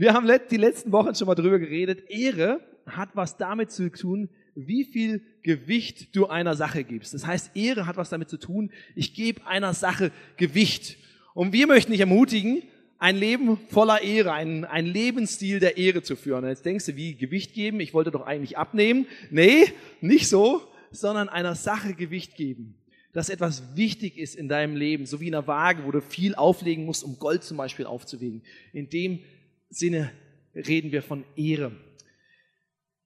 Wir haben die letzten Wochen schon mal drüber geredet. Ehre hat was damit zu tun, wie viel Gewicht du einer Sache gibst. Das heißt, Ehre hat was damit zu tun, ich gebe einer Sache Gewicht. Und wir möchten dich ermutigen, ein Leben voller Ehre, einen, einen Lebensstil der Ehre zu führen. Jetzt denkst du, wie Gewicht geben? Ich wollte doch eigentlich abnehmen. Nee, nicht so, sondern einer Sache Gewicht geben. Dass etwas wichtig ist in deinem Leben, so wie in einer Waage, wo du viel auflegen musst, um Gold zum Beispiel aufzuwägen. In dem Sinne reden wir von Ehre.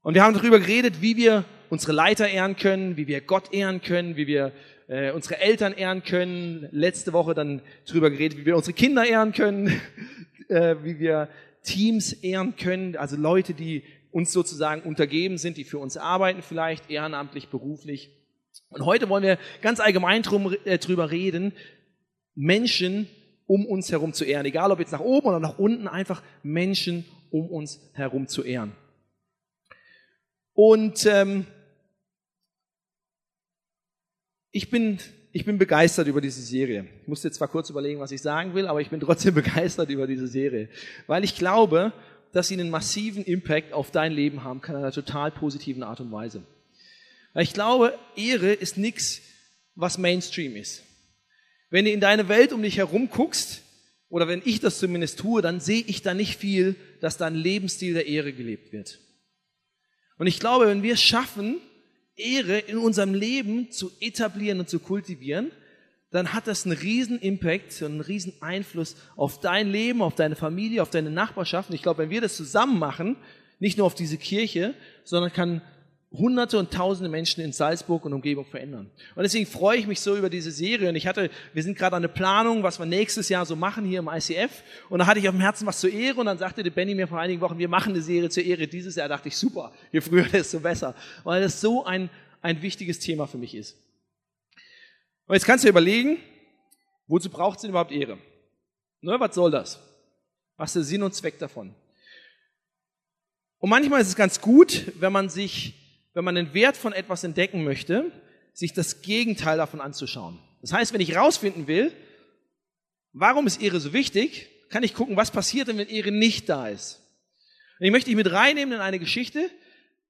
Und wir haben darüber geredet, wie wir unsere Leiter ehren können, wie wir Gott ehren können, wie wir äh, unsere Eltern ehren können. Letzte Woche dann darüber geredet, wie wir unsere Kinder ehren können, äh, wie wir Teams ehren können, also Leute, die uns sozusagen untergeben sind, die für uns arbeiten vielleicht, ehrenamtlich, beruflich. Und heute wollen wir ganz allgemein drum, äh, drüber reden, Menschen um uns herum zu ehren. Egal ob jetzt nach oben oder nach unten, einfach Menschen um uns herum zu ehren. Und ähm, ich bin ich bin begeistert über diese Serie. Ich musste jetzt zwar kurz überlegen, was ich sagen will, aber ich bin trotzdem begeistert über diese Serie, weil ich glaube, dass sie einen massiven Impact auf dein Leben haben kann, in einer total positiven Art und Weise. Weil ich glaube, Ehre ist nichts, was Mainstream ist. Wenn du in deine Welt um dich herum guckst, oder wenn ich das zumindest tue, dann sehe ich da nicht viel, dass da ein Lebensstil der Ehre gelebt wird. Und ich glaube, wenn wir es schaffen, Ehre in unserem Leben zu etablieren und zu kultivieren, dann hat das einen riesen Impact und einen riesen Einfluss auf dein Leben, auf deine Familie, auf deine Nachbarschaft. Und ich glaube, wenn wir das zusammen machen, nicht nur auf diese Kirche, sondern kann Hunderte und Tausende Menschen in Salzburg und Umgebung verändern. Und deswegen freue ich mich so über diese Serie. Und ich hatte, wir sind gerade an der Planung, was wir nächstes Jahr so machen hier im ICF. Und da hatte ich auf dem Herzen was zur Ehre. Und dann sagte der Benny mir vor einigen Wochen, wir machen eine Serie zur Ehre dieses Jahr. Da dachte ich, super, je früher, desto besser. Weil das so ein, ein wichtiges Thema für mich ist. Und jetzt kannst du dir überlegen, wozu braucht es denn überhaupt Ehre? Ne, was soll das? Was ist der Sinn und Zweck davon? Und manchmal ist es ganz gut, wenn man sich wenn man den Wert von etwas entdecken möchte, sich das Gegenteil davon anzuschauen. Das heißt, wenn ich herausfinden will, warum ist Ehre so wichtig, kann ich gucken, was passiert denn, wenn Ehre nicht da ist. Und ich möchte dich mit reinnehmen in eine Geschichte,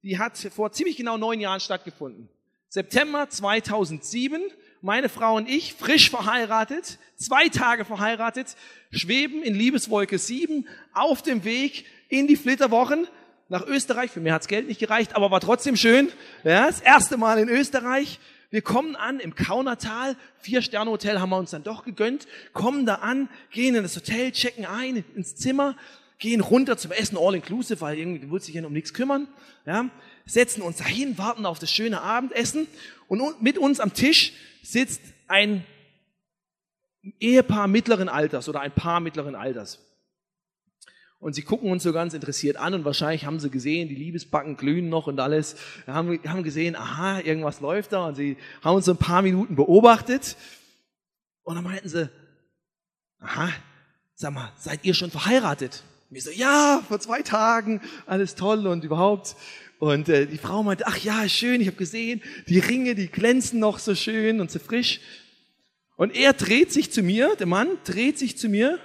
die hat vor ziemlich genau neun Jahren stattgefunden. September 2007, meine Frau und ich, frisch verheiratet, zwei Tage verheiratet, schweben in Liebeswolke 7 auf dem Weg in die Flitterwochen nach Österreich. Für mich hat's Geld nicht gereicht, aber war trotzdem schön. Ja, das erste Mal in Österreich. Wir kommen an im Kaunertal. Vier-Sterne-Hotel haben wir uns dann doch gegönnt. Kommen da an, gehen in das Hotel, checken ein ins Zimmer, gehen runter zum Essen all-inclusive, weil irgendwie wollte sich ja um nichts kümmern. Ja, setzen uns dahin, warten auf das schöne Abendessen. Und mit uns am Tisch sitzt ein Ehepaar mittleren Alters oder ein Paar mittleren Alters. Und sie gucken uns so ganz interessiert an und wahrscheinlich haben sie gesehen, die Liebesbacken glühen noch und alles. Haben, haben gesehen, aha, irgendwas läuft da und sie haben uns so ein paar Minuten beobachtet. Und dann meinten sie, aha, sag mal, seid ihr schon verheiratet? Und wir so, ja, vor zwei Tagen, alles toll und überhaupt. Und äh, die Frau meinte, ach ja, schön, ich habe gesehen, die Ringe, die glänzen noch so schön und so frisch. Und er dreht sich zu mir, der Mann dreht sich zu mir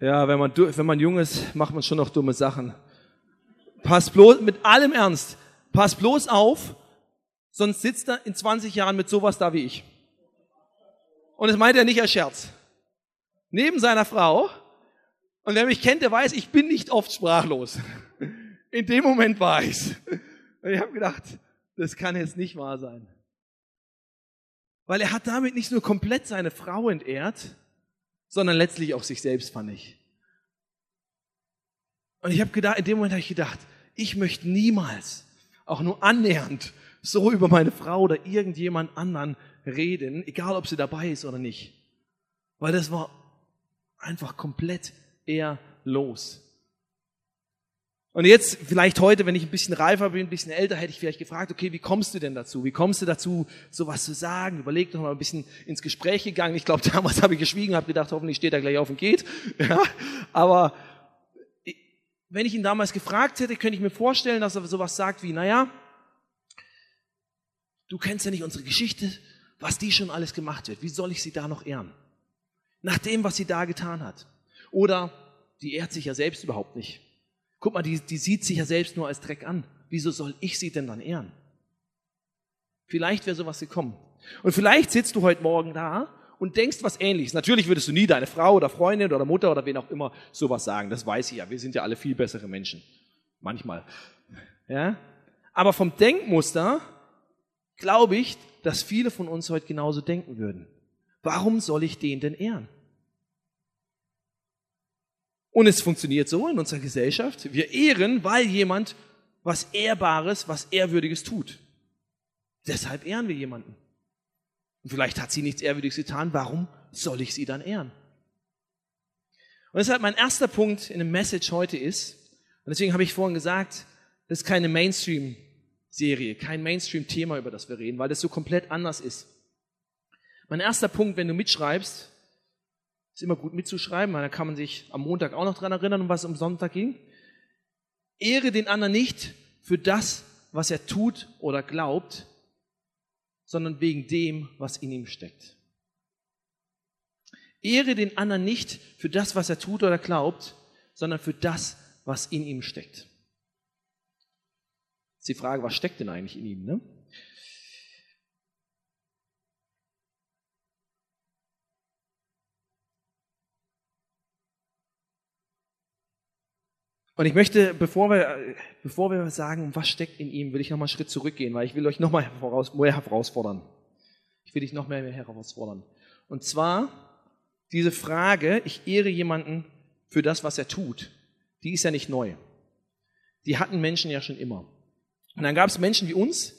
ja, wenn man, wenn man jung ist, macht man schon noch dumme Sachen. Pass bloß, mit allem Ernst, pass bloß auf, sonst sitzt er in 20 Jahren mit sowas da wie ich. Und das meint er nicht als Scherz. Neben seiner Frau. Und wer mich kennt, der weiß, ich bin nicht oft sprachlos. In dem Moment war ich's. Und ich habe gedacht, das kann jetzt nicht wahr sein. Weil er hat damit nicht nur komplett seine Frau entehrt, sondern letztlich auch sich selbst, fand ich. Und ich habe gedacht, in dem Moment habe ich gedacht, ich möchte niemals, auch nur annähernd, so über meine Frau oder irgendjemand anderen reden, egal ob sie dabei ist oder nicht. Weil das war einfach komplett eher los. Und jetzt, vielleicht heute, wenn ich ein bisschen reifer bin, ein bisschen älter, hätte ich vielleicht gefragt, okay, wie kommst du denn dazu? Wie kommst du dazu, sowas zu sagen? Überleg doch mal ein bisschen ins Gespräch gegangen. Ich glaube, damals habe ich geschwiegen, habe gedacht, hoffentlich steht er gleich auf und geht. Ja, aber wenn ich ihn damals gefragt hätte, könnte ich mir vorstellen, dass er sowas sagt wie, naja, du kennst ja nicht unsere Geschichte, was die schon alles gemacht wird. Wie soll ich sie da noch ehren? Nach dem, was sie da getan hat. Oder die ehrt sich ja selbst überhaupt nicht. Guck mal, die, die sieht sich ja selbst nur als Dreck an. Wieso soll ich sie denn dann ehren? Vielleicht wäre sowas gekommen. Und vielleicht sitzt du heute Morgen da und denkst was ähnliches. Natürlich würdest du nie deine Frau oder Freundin oder Mutter oder wen auch immer sowas sagen. Das weiß ich ja. Wir sind ja alle viel bessere Menschen. Manchmal. Ja? Aber vom Denkmuster glaube ich, dass viele von uns heute genauso denken würden. Warum soll ich den denn ehren? Und es funktioniert so in unserer Gesellschaft. Wir ehren, weil jemand was Ehrbares, was Ehrwürdiges tut. Deshalb ehren wir jemanden. Und vielleicht hat sie nichts Ehrwürdiges getan. Warum soll ich sie dann ehren? Und deshalb mein erster Punkt in dem Message heute ist, und deswegen habe ich vorhin gesagt, das ist keine Mainstream-Serie, kein Mainstream-Thema, über das wir reden, weil das so komplett anders ist. Mein erster Punkt, wenn du mitschreibst, ist immer gut mitzuschreiben, weil da kann man sich am Montag auch noch dran erinnern, um was es am Sonntag ging. Ehre den anderen nicht für das, was er tut oder glaubt, sondern wegen dem, was in ihm steckt. Ehre den anderen nicht für das, was er tut oder glaubt, sondern für das, was in ihm steckt. Ist die Frage, was steckt denn eigentlich in ihm? Ne? Und ich möchte, bevor wir, bevor wir sagen, was steckt in ihm, will ich nochmal einen Schritt zurückgehen, weil ich will euch nochmal mehr herausfordern. Ich will dich noch mehr herausfordern. Und zwar diese Frage, ich ehre jemanden für das, was er tut, die ist ja nicht neu. Die hatten Menschen ja schon immer. Und dann gab es Menschen wie uns,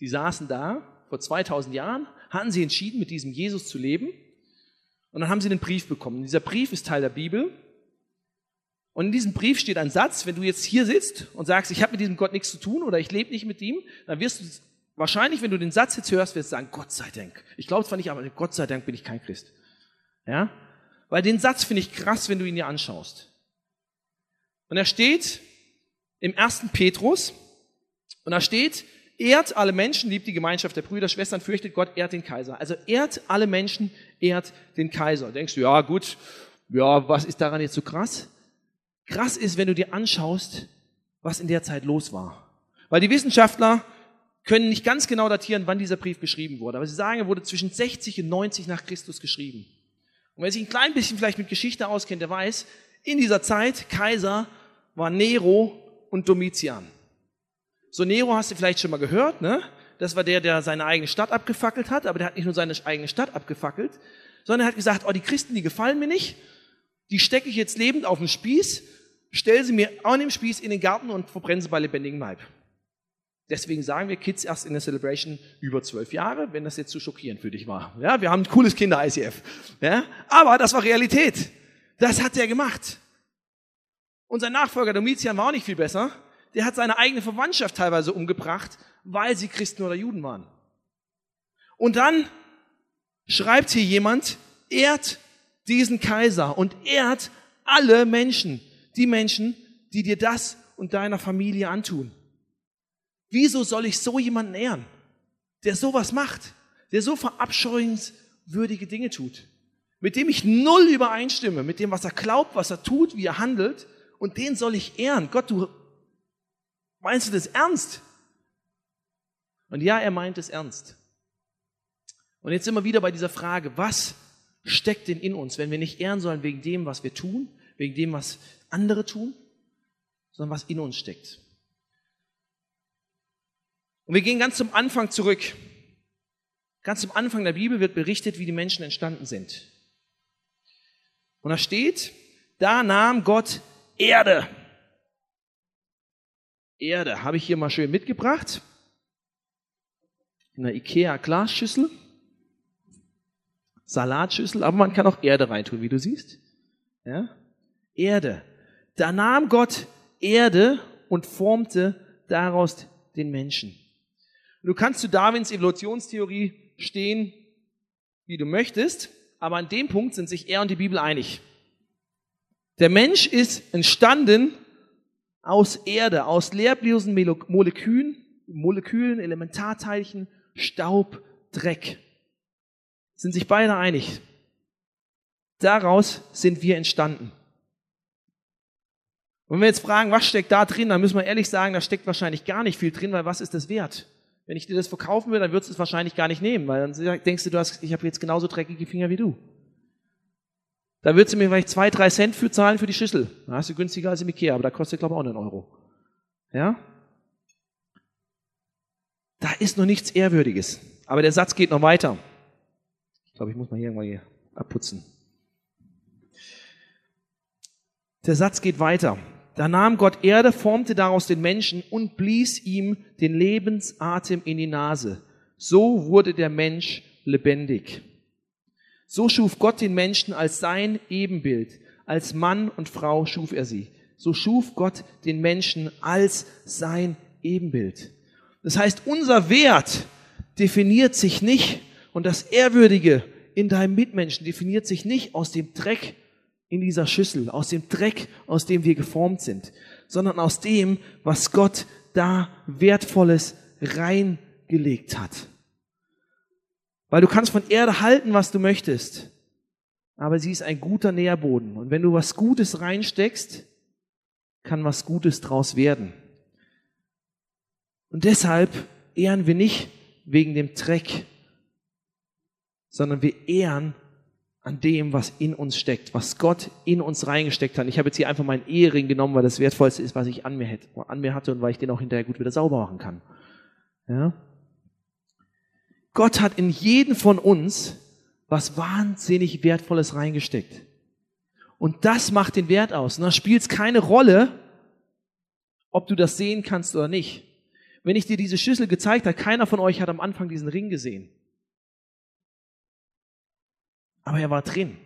die saßen da vor 2000 Jahren, hatten sie entschieden, mit diesem Jesus zu leben. Und dann haben sie einen Brief bekommen. Und dieser Brief ist Teil der Bibel. Und in diesem Brief steht ein Satz, wenn du jetzt hier sitzt und sagst, ich habe mit diesem Gott nichts zu tun oder ich lebe nicht mit ihm, dann wirst du wahrscheinlich, wenn du den Satz jetzt hörst, wirst du sagen, Gott sei Dank. Ich glaube zwar nicht, aber Gott sei Dank bin ich kein Christ. Ja? Weil den Satz finde ich krass, wenn du ihn dir anschaust. Und er steht im ersten Petrus und da steht, ehrt alle Menschen, liebt die Gemeinschaft der Brüder, Schwestern, fürchtet Gott, ehrt den Kaiser. Also ehrt alle Menschen, ehrt den Kaiser. Denkst du, ja gut, ja, was ist daran jetzt so krass? Krass ist, wenn du dir anschaust, was in der Zeit los war. Weil die Wissenschaftler können nicht ganz genau datieren, wann dieser Brief geschrieben wurde. Aber sie sagen, er wurde zwischen 60 und 90 nach Christus geschrieben. Und wer sich ein klein bisschen vielleicht mit Geschichte auskennt, der weiß, in dieser Zeit Kaiser war Nero und Domitian. So Nero hast du vielleicht schon mal gehört, ne? Das war der, der seine eigene Stadt abgefackelt hat, aber der hat nicht nur seine eigene Stadt abgefackelt, sondern er hat gesagt, oh, die Christen, die gefallen mir nicht, die stecke ich jetzt lebend auf den Spieß stell sie mir an dem Spieß in den Garten und verbrenne sie bei lebendigem Leib. Deswegen sagen wir Kids erst in der Celebration über zwölf Jahre, wenn das jetzt zu schockierend für dich war. Ja, wir haben ein cooles Kinder-ICF. Ja, aber das war Realität. Das hat er gemacht. Unser Nachfolger Domitian war auch nicht viel besser. Der hat seine eigene Verwandtschaft teilweise umgebracht, weil sie Christen oder Juden waren. Und dann schreibt hier jemand, ehrt diesen Kaiser und ehrt alle Menschen die Menschen, die dir das und deiner Familie antun. Wieso soll ich so jemanden ehren, der sowas macht, der so verabscheuenswürdige Dinge tut, mit dem ich null übereinstimme, mit dem, was er glaubt, was er tut, wie er handelt, und den soll ich ehren. Gott, du meinst du das ernst? Und ja, er meint es ernst. Und jetzt wir wieder bei dieser Frage, was steckt denn in uns, wenn wir nicht ehren sollen wegen dem, was wir tun, wegen dem, was andere tun, sondern was in uns steckt. Und wir gehen ganz zum Anfang zurück. Ganz zum Anfang der Bibel wird berichtet, wie die Menschen entstanden sind. Und da steht, da nahm Gott Erde. Erde habe ich hier mal schön mitgebracht. In der Ikea Glasschüssel. Salatschüssel, aber man kann auch Erde reintun, wie du siehst. Ja? Erde. Da nahm Gott Erde und formte daraus den Menschen. Du kannst zu Darwins Evolutionstheorie stehen, wie du möchtest, aber an dem Punkt sind sich er und die Bibel einig. Der Mensch ist entstanden aus Erde, aus leerlosen Molekülen, Molekülen, Elementarteilchen, Staub, Dreck. Sind sich beide einig. Daraus sind wir entstanden. Wenn wir jetzt fragen, was steckt da drin, dann müssen wir ehrlich sagen, da steckt wahrscheinlich gar nicht viel drin, weil was ist das wert? Wenn ich dir das verkaufen will, dann würdest du es wahrscheinlich gar nicht nehmen, weil dann denkst du, du hast, ich habe jetzt genauso dreckige Finger wie du. Da würdest du mir vielleicht zwei, drei Cent für zahlen für die Schüssel. Da hast du günstiger als im Ikea, aber da kostet, glaube ich, auch einen Euro. Ja? Da ist noch nichts Ehrwürdiges. Aber der Satz geht noch weiter. Ich glaube, ich muss mal hier irgendwann hier abputzen. Der Satz geht weiter. Da nahm Gott Erde, formte daraus den Menschen und blies ihm den Lebensatem in die Nase. So wurde der Mensch lebendig. So schuf Gott den Menschen als sein Ebenbild. Als Mann und Frau schuf er sie. So schuf Gott den Menschen als sein Ebenbild. Das heißt, unser Wert definiert sich nicht und das Ehrwürdige in deinem Mitmenschen definiert sich nicht aus dem Dreck in dieser Schüssel, aus dem Dreck, aus dem wir geformt sind, sondern aus dem, was Gott da Wertvolles reingelegt hat. Weil du kannst von Erde halten, was du möchtest, aber sie ist ein guter Nährboden. Und wenn du was Gutes reinsteckst, kann was Gutes draus werden. Und deshalb ehren wir nicht wegen dem Dreck, sondern wir ehren an dem, was in uns steckt, was Gott in uns reingesteckt hat. Ich habe jetzt hier einfach meinen Ehering genommen, weil das Wertvollste ist, was ich an mir, hätte, an mir hatte und weil ich den auch hinterher gut wieder sauber machen kann. Ja? Gott hat in jeden von uns was wahnsinnig Wertvolles reingesteckt. Und das macht den Wert aus. Und da spielt es keine Rolle, ob du das sehen kannst oder nicht. Wenn ich dir diese Schüssel gezeigt habe, keiner von euch hat am Anfang diesen Ring gesehen. Aber er war drin.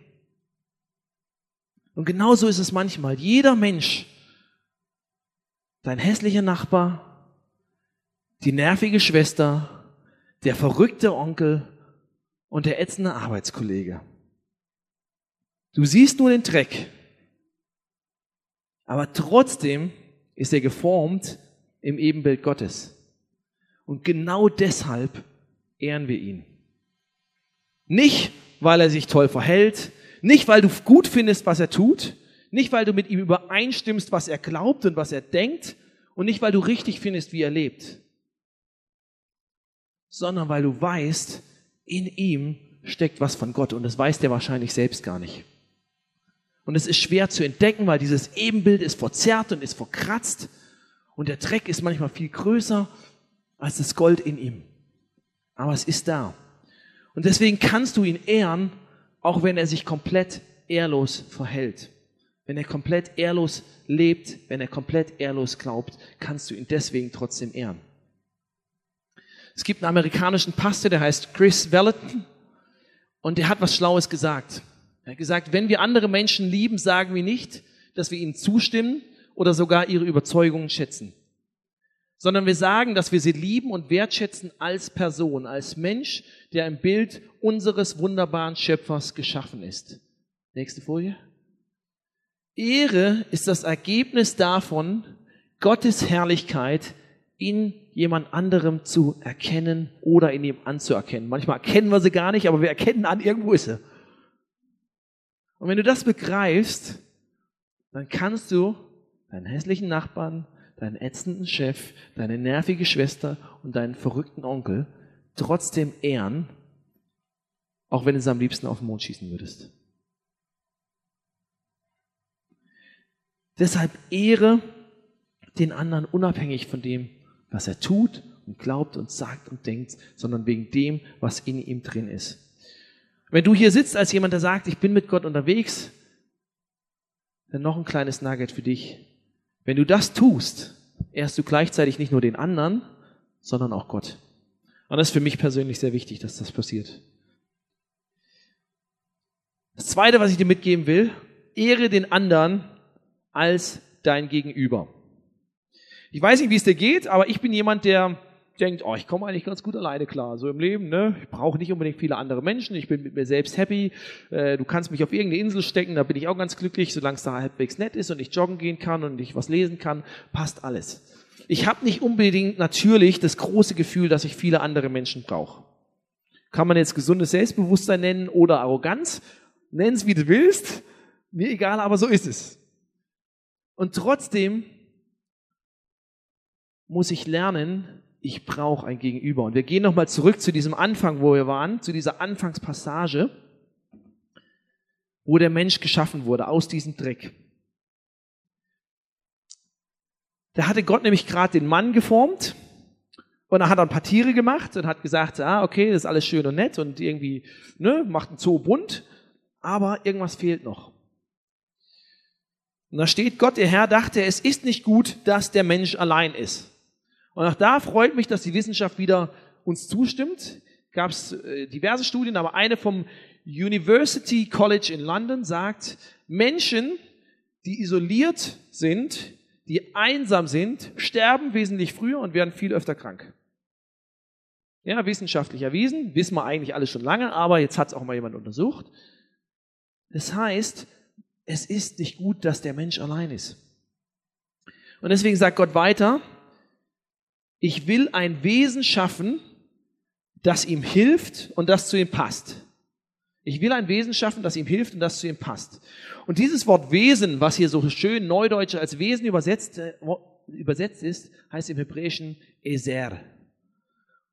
Und genauso ist es manchmal. Jeder Mensch, dein hässlicher Nachbar, die nervige Schwester, der verrückte Onkel und der ätzende Arbeitskollege. Du siehst nur den Dreck, aber trotzdem ist er geformt im Ebenbild Gottes. Und genau deshalb ehren wir ihn. Nicht, weil er sich toll verhält, nicht, weil du gut findest, was er tut, nicht, weil du mit ihm übereinstimmst, was er glaubt und was er denkt, und nicht, weil du richtig findest, wie er lebt, sondern weil du weißt, in ihm steckt was von Gott und das weiß der wahrscheinlich selbst gar nicht. Und es ist schwer zu entdecken, weil dieses Ebenbild ist verzerrt und ist verkratzt und der Dreck ist manchmal viel größer als das Gold in ihm. Aber es ist da. Und deswegen kannst du ihn ehren, auch wenn er sich komplett ehrlos verhält. Wenn er komplett ehrlos lebt, wenn er komplett ehrlos glaubt, kannst du ihn deswegen trotzdem ehren. Es gibt einen amerikanischen Pastor, der heißt Chris Vallotton und der hat was Schlaues gesagt. Er hat gesagt, wenn wir andere Menschen lieben, sagen wir nicht, dass wir ihnen zustimmen oder sogar ihre Überzeugungen schätzen sondern wir sagen, dass wir sie lieben und wertschätzen als Person, als Mensch, der im Bild unseres wunderbaren Schöpfers geschaffen ist. Nächste Folie. Ehre ist das Ergebnis davon, Gottes Herrlichkeit in jemand anderem zu erkennen oder in ihm anzuerkennen. Manchmal erkennen wir sie gar nicht, aber wir erkennen an, irgendwo ist sie. Und wenn du das begreifst, dann kannst du deinen hässlichen Nachbarn, deinen ätzenden Chef, deine nervige Schwester und deinen verrückten Onkel trotzdem ehren, auch wenn du es am liebsten auf den Mond schießen würdest. Deshalb ehre den anderen unabhängig von dem, was er tut und glaubt und sagt und denkt, sondern wegen dem, was in ihm drin ist. Wenn du hier sitzt als jemand, der sagt, ich bin mit Gott unterwegs, dann noch ein kleines Nugget für dich. Wenn du das tust, ehrst du gleichzeitig nicht nur den anderen, sondern auch Gott. Und das ist für mich persönlich sehr wichtig, dass das passiert. Das Zweite, was ich dir mitgeben will, ehre den anderen als dein Gegenüber. Ich weiß nicht, wie es dir geht, aber ich bin jemand, der denkt, oh, ich komme eigentlich ganz gut alleine klar, so im Leben, ne? Ich brauche nicht unbedingt viele andere Menschen, ich bin mit mir selbst happy. Äh, du kannst mich auf irgendeine Insel stecken, da bin ich auch ganz glücklich, solange es da halbwegs nett ist und ich joggen gehen kann und ich was lesen kann, passt alles. Ich habe nicht unbedingt natürlich das große Gefühl, dass ich viele andere Menschen brauche. Kann man jetzt gesundes Selbstbewusstsein nennen oder Arroganz? Nenn es, wie du willst. Mir egal, aber so ist es. Und Und trotzdem muss ich lernen, ich brauche ein Gegenüber. Und wir gehen nochmal zurück zu diesem Anfang, wo wir waren, zu dieser Anfangspassage, wo der Mensch geschaffen wurde, aus diesem Dreck. Da hatte Gott nämlich gerade den Mann geformt und er hat ein paar Tiere gemacht und hat gesagt, ah, okay, das ist alles schön und nett und irgendwie, ne, macht ein Zoo bunt, aber irgendwas fehlt noch. Und da steht, Gott, der Herr, dachte, es ist nicht gut, dass der Mensch allein ist. Und auch da freut mich, dass die Wissenschaft wieder uns zustimmt. Gab es äh, diverse Studien, aber eine vom University College in London sagt, Menschen, die isoliert sind, die einsam sind, sterben wesentlich früher und werden viel öfter krank. Ja, wissenschaftlich erwiesen, wissen wir eigentlich alles schon lange, aber jetzt hat es auch mal jemand untersucht. Das heißt, es ist nicht gut, dass der Mensch allein ist. Und deswegen sagt Gott weiter, ich will ein Wesen schaffen, das ihm hilft und das zu ihm passt. Ich will ein Wesen schaffen, das ihm hilft und das zu ihm passt. Und dieses Wort Wesen, was hier so schön neudeutsch als Wesen übersetzt, äh, übersetzt ist, heißt im Hebräischen Eser.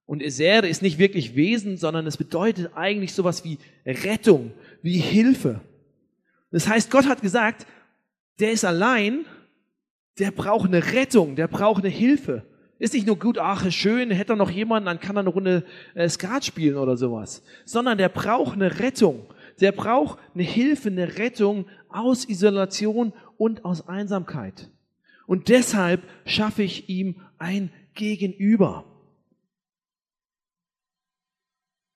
Und Eser ist nicht wirklich Wesen, sondern es bedeutet eigentlich sowas wie Rettung, wie Hilfe. Das heißt, Gott hat gesagt, der ist allein, der braucht eine Rettung, der braucht eine Hilfe. Ist nicht nur gut, ach, schön, hätte er noch jemanden, dann kann er eine Runde äh, Skat spielen oder sowas. Sondern der braucht eine Rettung. Der braucht eine Hilfe, eine Rettung aus Isolation und aus Einsamkeit. Und deshalb schaffe ich ihm ein Gegenüber.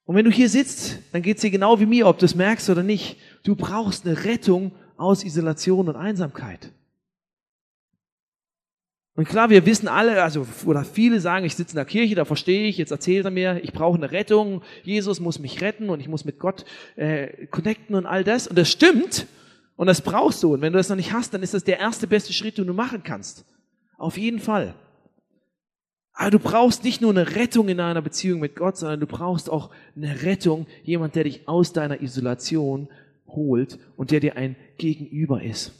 Und wenn du hier sitzt, dann geht es dir genau wie mir, ob du es merkst oder nicht. Du brauchst eine Rettung aus Isolation und Einsamkeit. Und klar, wir wissen alle, also oder viele sagen, ich sitze in der Kirche, da verstehe ich, jetzt erzählt er mir, ich brauche eine Rettung, Jesus muss mich retten und ich muss mit Gott äh, connecten und all das. Und das stimmt und das brauchst du. Und wenn du das noch nicht hast, dann ist das der erste beste Schritt, den du machen kannst. Auf jeden Fall. Aber du brauchst nicht nur eine Rettung in einer Beziehung mit Gott, sondern du brauchst auch eine Rettung, jemand, der dich aus deiner Isolation holt und der dir ein Gegenüber ist.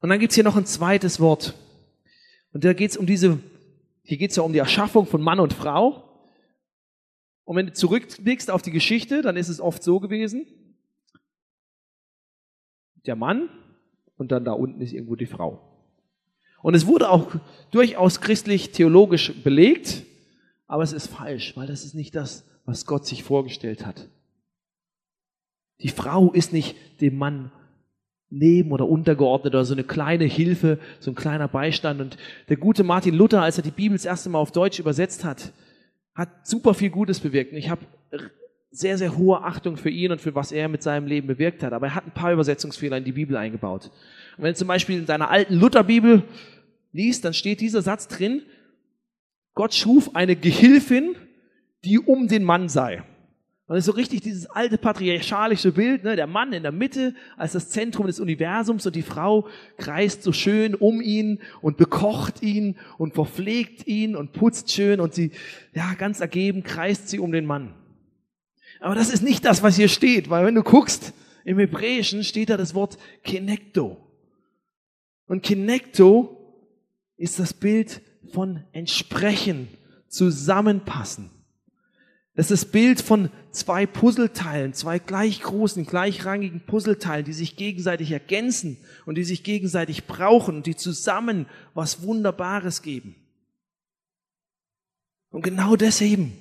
Und dann gibt's hier noch ein zweites Wort. Und da geht's um diese, hier geht's ja um die Erschaffung von Mann und Frau. Und wenn du zurückblickst auf die Geschichte, dann ist es oft so gewesen, der Mann und dann da unten ist irgendwo die Frau. Und es wurde auch durchaus christlich-theologisch belegt, aber es ist falsch, weil das ist nicht das, was Gott sich vorgestellt hat. Die Frau ist nicht dem Mann neben oder untergeordnet oder so eine kleine Hilfe, so ein kleiner Beistand. Und der gute Martin Luther, als er die Bibel das erste Mal auf Deutsch übersetzt hat, hat super viel Gutes bewirkt. Und ich habe sehr, sehr hohe Achtung für ihn und für was er mit seinem Leben bewirkt hat. Aber er hat ein paar Übersetzungsfehler in die Bibel eingebaut. Und wenn du zum Beispiel in deiner alten Lutherbibel liest, dann steht dieser Satz drin, Gott schuf eine Gehilfin, die um den Mann sei. Und das ist so richtig dieses alte patriarchalische Bild, ne? der Mann in der Mitte als das Zentrum des Universums und die Frau kreist so schön um ihn und bekocht ihn und verpflegt ihn und putzt schön und sie, ja, ganz ergeben kreist sie um den Mann. Aber das ist nicht das, was hier steht, weil wenn du guckst, im Hebräischen steht da das Wort Kenekto. Und Kenekto ist das Bild von entsprechen, zusammenpassen. Das ist das Bild von zwei Puzzleteilen, zwei gleich großen, gleichrangigen Puzzleteilen, die sich gegenseitig ergänzen und die sich gegenseitig brauchen und die zusammen was Wunderbares geben. Und genau deswegen,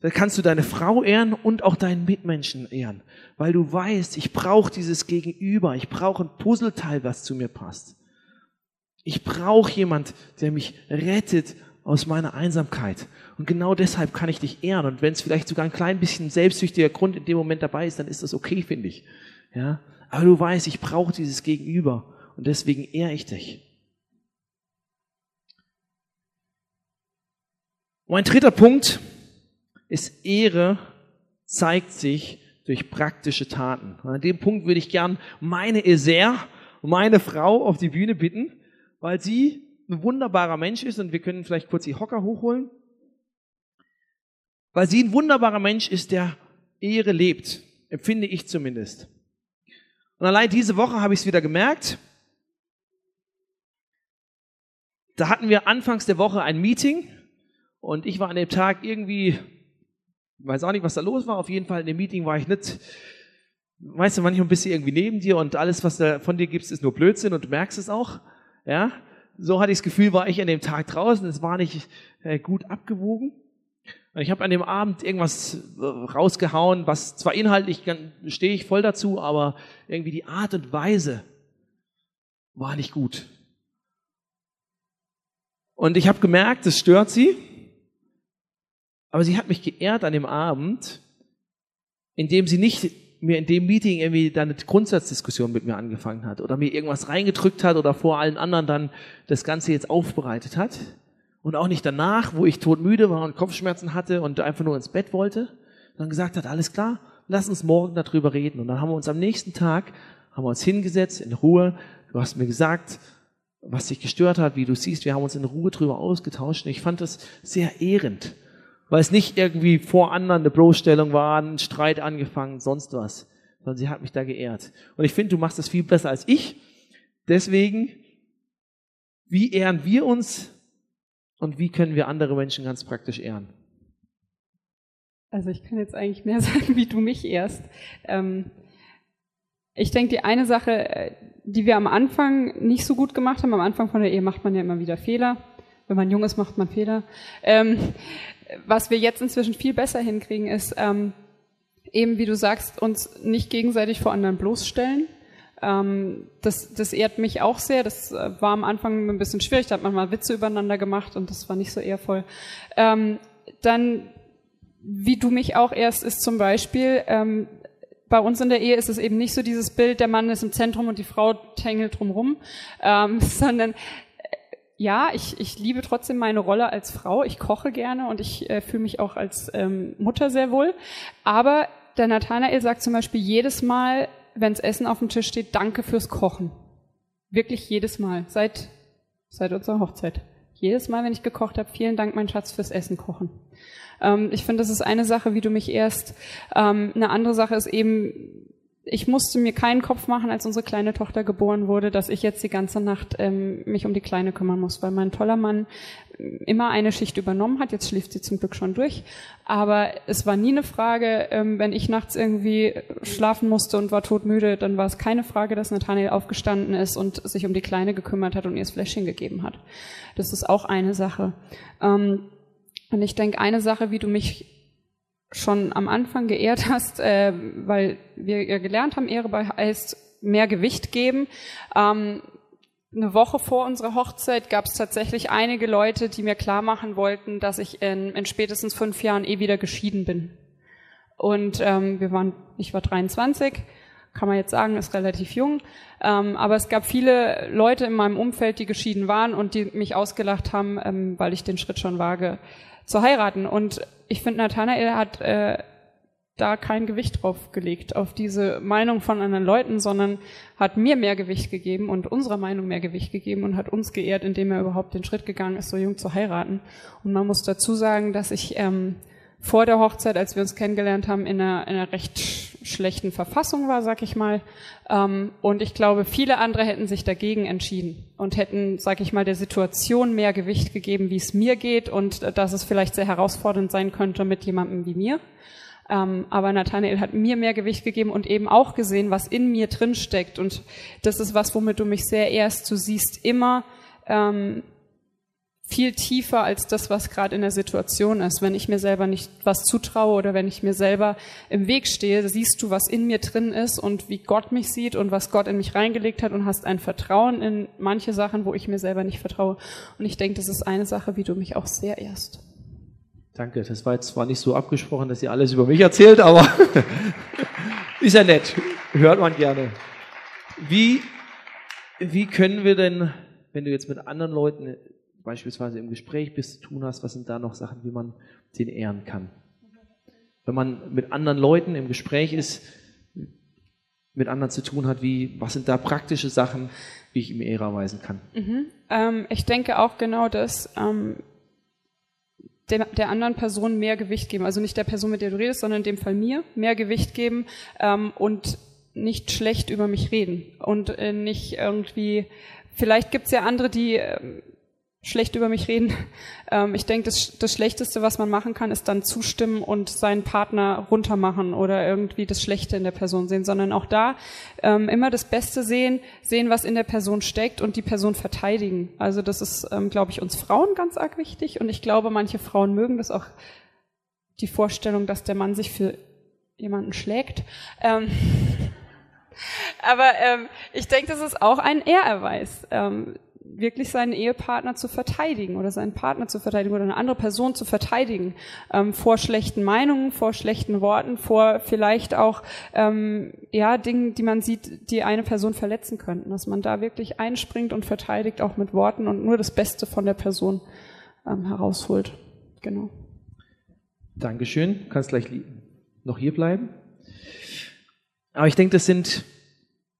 da kannst du deine Frau ehren und auch deinen Mitmenschen ehren, weil du weißt, ich brauche dieses Gegenüber, ich brauche ein Puzzleteil, was zu mir passt. Ich brauche jemand, der mich rettet aus meiner Einsamkeit. Und genau deshalb kann ich dich ehren. Und wenn es vielleicht sogar ein klein bisschen selbstsüchtiger Grund in dem Moment dabei ist, dann ist das okay, finde ich. Ja? Aber du weißt, ich brauche dieses Gegenüber. Und deswegen ehre ich dich. Mein dritter Punkt ist Ehre zeigt sich durch praktische Taten. An dem Punkt würde ich gern meine Eser, meine Frau auf die Bühne bitten, weil sie ein wunderbarer Mensch ist und wir können vielleicht kurz die Hocker hochholen, weil sie ein wunderbarer Mensch ist, der Ehre lebt, empfinde ich zumindest. Und allein diese Woche habe ich es wieder gemerkt. Da hatten wir anfangs der Woche ein Meeting und ich war an dem Tag irgendwie, weiß auch nicht, was da los war. Auf jeden Fall in dem Meeting war ich nicht, weißt du, manchmal bist du irgendwie neben dir und alles, was da von dir gibt, ist nur Blödsinn und du merkst es auch. Ja, so hatte ich das Gefühl, war ich an dem Tag draußen. Es war nicht äh, gut abgewogen. Und ich habe an dem Abend irgendwas äh, rausgehauen, was zwar inhaltlich stehe ich voll dazu, aber irgendwie die Art und Weise war nicht gut. Und ich habe gemerkt, es stört sie. Aber sie hat mich geehrt an dem Abend, indem sie nicht mir in dem Meeting irgendwie dann eine Grundsatzdiskussion mit mir angefangen hat oder mir irgendwas reingedrückt hat oder vor allen anderen dann das Ganze jetzt aufbereitet hat. Und auch nicht danach, wo ich todmüde war und Kopfschmerzen hatte und einfach nur ins Bett wollte, sondern gesagt hat, alles klar, lass uns morgen darüber reden. Und dann haben wir uns am nächsten Tag, haben wir uns hingesetzt, in Ruhe. Du hast mir gesagt, was dich gestört hat, wie du siehst. Wir haben uns in Ruhe drüber ausgetauscht. Und ich fand das sehr ehrend, weil es nicht irgendwie vor anderen eine Bloßstellung war, ein Streit angefangen, sonst was, sondern sie hat mich da geehrt. Und ich finde, du machst das viel besser als ich. Deswegen, wie ehren wir uns und wie können wir andere Menschen ganz praktisch ehren? Also ich kann jetzt eigentlich mehr sagen, wie du mich ehrst. Ähm, ich denke, die eine Sache, äh, die wir am Anfang nicht so gut gemacht haben, am Anfang von der Ehe macht man ja immer wieder Fehler. Wenn man jung ist, macht man Fehler. Ähm, was wir jetzt inzwischen viel besser hinkriegen, ist ähm, eben, wie du sagst, uns nicht gegenseitig vor anderen bloßstellen. Ähm, das, das ehrt mich auch sehr. Das äh, war am Anfang ein bisschen schwierig. Da hat man mal Witze übereinander gemacht und das war nicht so ehrvoll. Ähm, dann, wie du mich auch ehrst, ist zum Beispiel, ähm, bei uns in der Ehe ist es eben nicht so dieses Bild, der Mann ist im Zentrum und die Frau tängelt drumrum, ähm, sondern ja, ich, ich liebe trotzdem meine Rolle als Frau. Ich koche gerne und ich äh, fühle mich auch als ähm, Mutter sehr wohl. Aber der Nathanael sagt zum Beispiel jedes Mal, wenns Essen auf dem Tisch steht, danke fürs Kochen. Wirklich jedes Mal. Seit, seit unserer Hochzeit. Jedes Mal, wenn ich gekocht habe, vielen Dank, mein Schatz, fürs Essen kochen. Ähm, ich finde, das ist eine Sache, wie du mich erst. Ähm, eine andere Sache ist eben, ich musste mir keinen Kopf machen, als unsere kleine Tochter geboren wurde, dass ich jetzt die ganze Nacht ähm, mich um die Kleine kümmern muss, weil mein toller Mann immer eine Schicht übernommen hat. Jetzt schläft sie zum Glück schon durch. Aber es war nie eine Frage, ähm, wenn ich nachts irgendwie schlafen musste und war todmüde, dann war es keine Frage, dass Nathaniel aufgestanden ist und sich um die Kleine gekümmert hat und ihr das Fläschchen gegeben hat. Das ist auch eine Sache. Ähm, und ich denke, eine Sache, wie du mich schon am Anfang geehrt hast, äh, weil wir ja gelernt haben, Ehre heißt mehr Gewicht geben. Ähm, eine Woche vor unserer Hochzeit gab es tatsächlich einige Leute, die mir klar machen wollten, dass ich in, in spätestens fünf Jahren eh wieder geschieden bin. Und ähm, wir waren, ich war 23, kann man jetzt sagen, ist relativ jung. Ähm, aber es gab viele Leute in meinem Umfeld, die geschieden waren und die mich ausgelacht haben, ähm, weil ich den Schritt schon wage zu heiraten. Und ich finde, Nathanael hat äh, da kein Gewicht drauf gelegt, auf diese Meinung von anderen Leuten, sondern hat mir mehr Gewicht gegeben und unserer Meinung mehr Gewicht gegeben und hat uns geehrt, indem er überhaupt den Schritt gegangen ist, so jung zu heiraten. Und man muss dazu sagen, dass ich ähm, vor der Hochzeit, als wir uns kennengelernt haben, in einer, in einer recht schlechten Verfassung war, sag ich mal. Ähm, und ich glaube, viele andere hätten sich dagegen entschieden und hätten, sag ich mal, der Situation mehr Gewicht gegeben, wie es mir geht und äh, dass es vielleicht sehr herausfordernd sein könnte mit jemandem wie mir. Ähm, aber Nathanael hat mir mehr Gewicht gegeben und eben auch gesehen, was in mir drin steckt. Und das ist was, womit du mich sehr ehrst. Du siehst immer, ähm, viel tiefer als das, was gerade in der Situation ist. Wenn ich mir selber nicht was zutraue oder wenn ich mir selber im Weg stehe, siehst du, was in mir drin ist und wie Gott mich sieht und was Gott in mich reingelegt hat und hast ein Vertrauen in manche Sachen, wo ich mir selber nicht vertraue. Und ich denke, das ist eine Sache, wie du mich auch sehr ehrst. Danke, das war jetzt zwar nicht so abgesprochen, dass ihr alles über mich erzählt, aber ist ja nett. Hört man gerne. Wie, wie können wir denn, wenn du jetzt mit anderen Leuten beispielsweise im Gespräch bist, zu tun hast, was sind da noch Sachen, wie man den ehren kann? Wenn man mit anderen Leuten im Gespräch ist, mit anderen zu tun hat, wie, was sind da praktische Sachen, wie ich ihm Ehre erweisen kann? Mhm. Ähm, ich denke auch genau das, ähm, der, der, anderen Person mehr Gewicht geben. Also nicht der Person, mit der du redest, sondern in dem Fall mir mehr Gewicht geben ähm, und nicht schlecht über mich reden und äh, nicht irgendwie, vielleicht gibt's ja andere, die äh, schlecht über mich reden. Ähm, ich denke, das, das Schlechteste, was man machen kann, ist dann zustimmen und seinen Partner runtermachen oder irgendwie das Schlechte in der Person sehen, sondern auch da ähm, immer das Beste sehen, sehen, was in der Person steckt und die Person verteidigen. Also das ist, ähm, glaube ich, uns Frauen ganz arg wichtig und ich glaube, manche Frauen mögen das auch, die Vorstellung, dass der Mann sich für jemanden schlägt. Ähm, aber ähm, ich denke, das ist auch ein Ehrerweis. Ähm, wirklich seinen Ehepartner zu verteidigen oder seinen Partner zu verteidigen oder eine andere Person zu verteidigen ähm, vor schlechten Meinungen, vor schlechten Worten, vor vielleicht auch ähm, ja Dingen, die man sieht, die eine Person verletzen könnten, dass man da wirklich einspringt und verteidigt auch mit Worten und nur das Beste von der Person ähm, herausholt. Genau. Dankeschön. Kannst gleich noch hier bleiben. Aber ich denke, das sind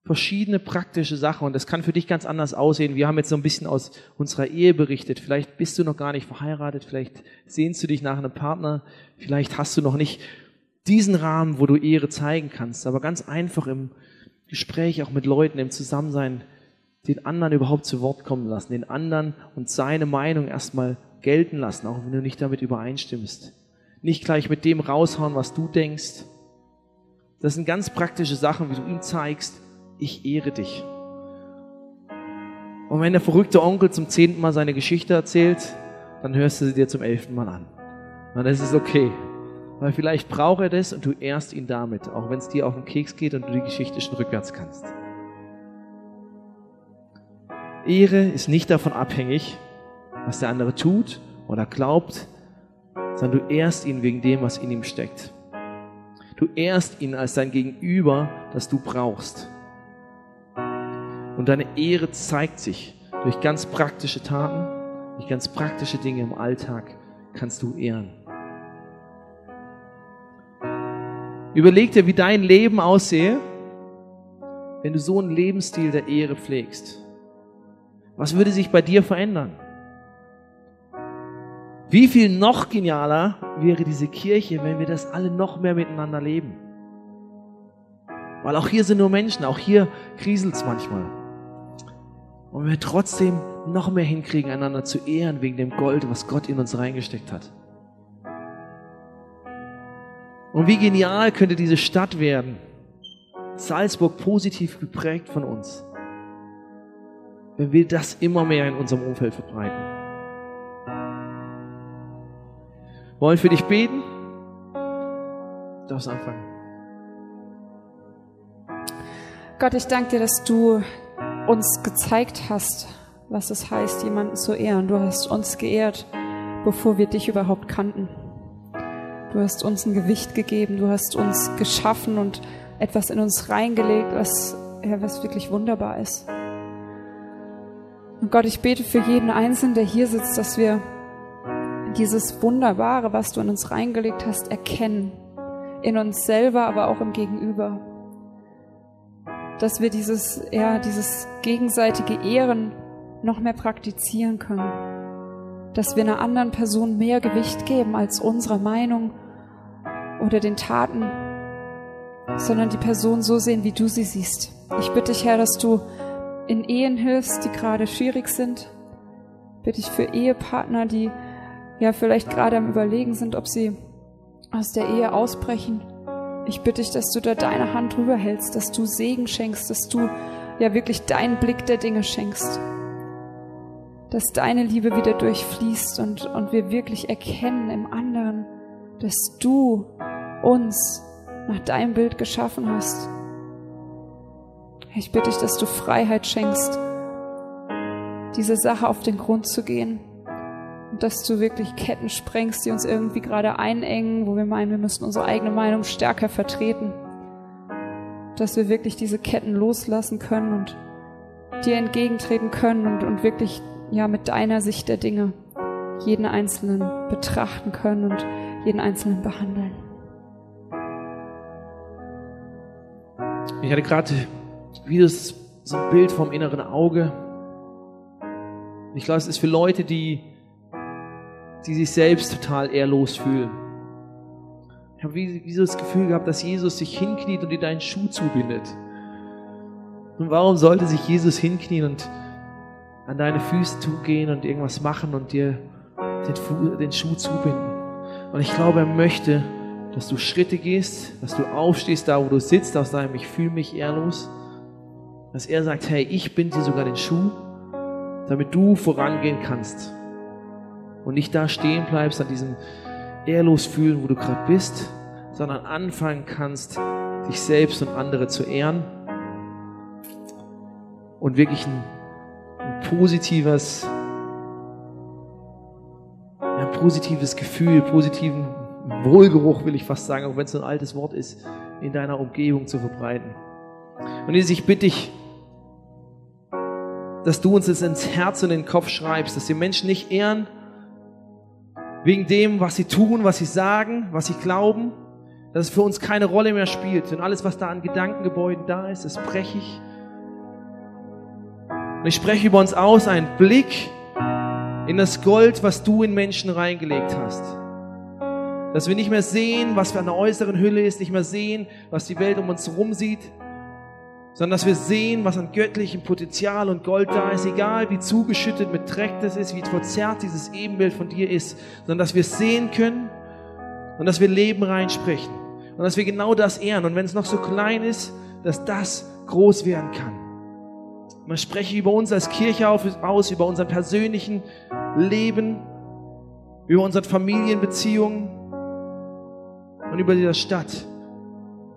verschiedene praktische Sachen und das kann für dich ganz anders aussehen. Wir haben jetzt so ein bisschen aus unserer Ehe berichtet. Vielleicht bist du noch gar nicht verheiratet, vielleicht sehnst du dich nach einem Partner, vielleicht hast du noch nicht diesen Rahmen, wo du Ehre zeigen kannst, aber ganz einfach im Gespräch auch mit Leuten, im Zusammensein, den anderen überhaupt zu Wort kommen lassen, den anderen und seine Meinung erstmal gelten lassen, auch wenn du nicht damit übereinstimmst. Nicht gleich mit dem raushauen, was du denkst. Das sind ganz praktische Sachen, wie du ihm zeigst, ich ehre dich. Und wenn der verrückte Onkel zum zehnten Mal seine Geschichte erzählt, dann hörst du sie dir zum elften Mal an. Und das ist okay. Weil vielleicht braucht er das und du ehrst ihn damit, auch wenn es dir auf den Keks geht und du die Geschichte schon rückwärts kannst. Ehre ist nicht davon abhängig, was der andere tut oder glaubt, sondern du ehrst ihn wegen dem, was in ihm steckt. Du ehrst ihn als dein Gegenüber, das du brauchst. Und deine Ehre zeigt sich durch ganz praktische Taten, durch ganz praktische Dinge im Alltag kannst du ehren. Überleg dir, wie dein Leben aussehe, wenn du so einen Lebensstil der Ehre pflegst. Was würde sich bei dir verändern? Wie viel noch genialer wäre diese Kirche, wenn wir das alle noch mehr miteinander leben? Weil auch hier sind nur Menschen, auch hier kriselt es manchmal. Und wir trotzdem noch mehr hinkriegen, einander zu ehren wegen dem Gold, was Gott in uns reingesteckt hat. Und wie genial könnte diese Stadt werden, Salzburg positiv geprägt von uns, wenn wir das immer mehr in unserem Umfeld verbreiten. Wollen für dich beten? Du darfst anfangen. Gott, ich danke dir, dass du uns gezeigt hast, was es heißt, jemanden zu ehren. Du hast uns geehrt, bevor wir dich überhaupt kannten. Du hast uns ein Gewicht gegeben, du hast uns geschaffen und etwas in uns reingelegt, was, ja, was wirklich wunderbar ist. Und Gott, ich bete für jeden Einzelnen, der hier sitzt, dass wir dieses Wunderbare, was du in uns reingelegt hast, erkennen. In uns selber, aber auch im Gegenüber dass wir dieses, ja, dieses gegenseitige Ehren noch mehr praktizieren können. Dass wir einer anderen Person mehr Gewicht geben als unserer Meinung oder den Taten, sondern die Person so sehen, wie du sie siehst. Ich bitte dich, Herr, dass du in Ehen hilfst, die gerade schwierig sind. Bitte ich für Ehepartner, die ja vielleicht gerade am Überlegen sind, ob sie aus der Ehe ausbrechen ich bitte dich, dass du da deine Hand drüber hältst, dass du Segen schenkst, dass du ja wirklich deinen Blick der Dinge schenkst. Dass deine Liebe wieder durchfließt und, und wir wirklich erkennen im anderen, dass du uns nach deinem Bild geschaffen hast. Ich bitte dich, dass du Freiheit schenkst, diese Sache auf den Grund zu gehen dass du wirklich Ketten sprengst, die uns irgendwie gerade einengen, wo wir meinen, wir müssen unsere eigene Meinung stärker vertreten. Dass wir wirklich diese Ketten loslassen können und dir entgegentreten können und, und wirklich ja mit deiner Sicht der Dinge jeden Einzelnen betrachten können und jeden Einzelnen behandeln. Ich hatte gerade wie das so ein Bild vom inneren Auge. Ich glaube, es ist für Leute, die die sich selbst total ehrlos fühlen. Ich habe wie, wie so das Gefühl gehabt, dass Jesus sich hinkniet und dir deinen Schuh zubindet Und warum sollte sich Jesus hinknien und an deine Füße zugehen und irgendwas machen und dir den, Fu den Schuh zubinden? Und ich glaube, er möchte, dass du Schritte gehst, dass du aufstehst da, wo du sitzt, aus deinem Ich fühle mich ehrlos. Dass er sagt, hey, ich bin dir sogar den Schuh, damit du vorangehen kannst. Und nicht da stehen bleibst an diesem ehrlos fühlen, wo du gerade bist, sondern anfangen kannst, dich selbst und andere zu ehren und wirklich ein, ein positives, ein positives Gefühl, positiven Wohlgeruch, will ich fast sagen, auch wenn es so ein altes Wort ist, in deiner Umgebung zu verbreiten. Und Jesus, ich bitte dich, dass du uns das ins Herz und in den Kopf schreibst, dass die Menschen nicht ehren wegen dem, was sie tun, was sie sagen, was sie glauben, dass es für uns keine Rolle mehr spielt. Und alles, was da an Gedankengebäuden da ist, das breche ich. Und ich spreche über uns aus einen Blick in das Gold, was du in Menschen reingelegt hast. Dass wir nicht mehr sehen, was für eine äußeren Hülle ist, nicht mehr sehen, was die Welt um uns herum sieht, sondern dass wir sehen, was an göttlichem Potenzial und Gold da ist, egal wie zugeschüttet mit Dreck das ist, wie verzerrt dieses Ebenbild von dir ist, sondern dass wir es sehen können und dass wir Leben reinsprechen und dass wir genau das ehren und wenn es noch so klein ist, dass das groß werden kann. Man spreche über uns als Kirche aus, über unser persönlichen Leben, über unsere Familienbeziehungen und über diese Stadt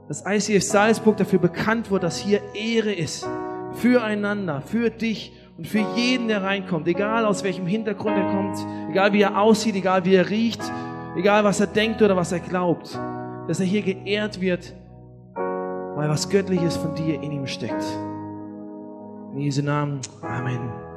dass ICF Salzburg dafür bekannt wird, dass hier Ehre ist. Füreinander, für dich und für jeden, der reinkommt. Egal aus welchem Hintergrund er kommt, egal wie er aussieht, egal wie er riecht, egal was er denkt oder was er glaubt. Dass er hier geehrt wird, weil was Göttliches von dir in ihm steckt. In Jesu Namen. Amen.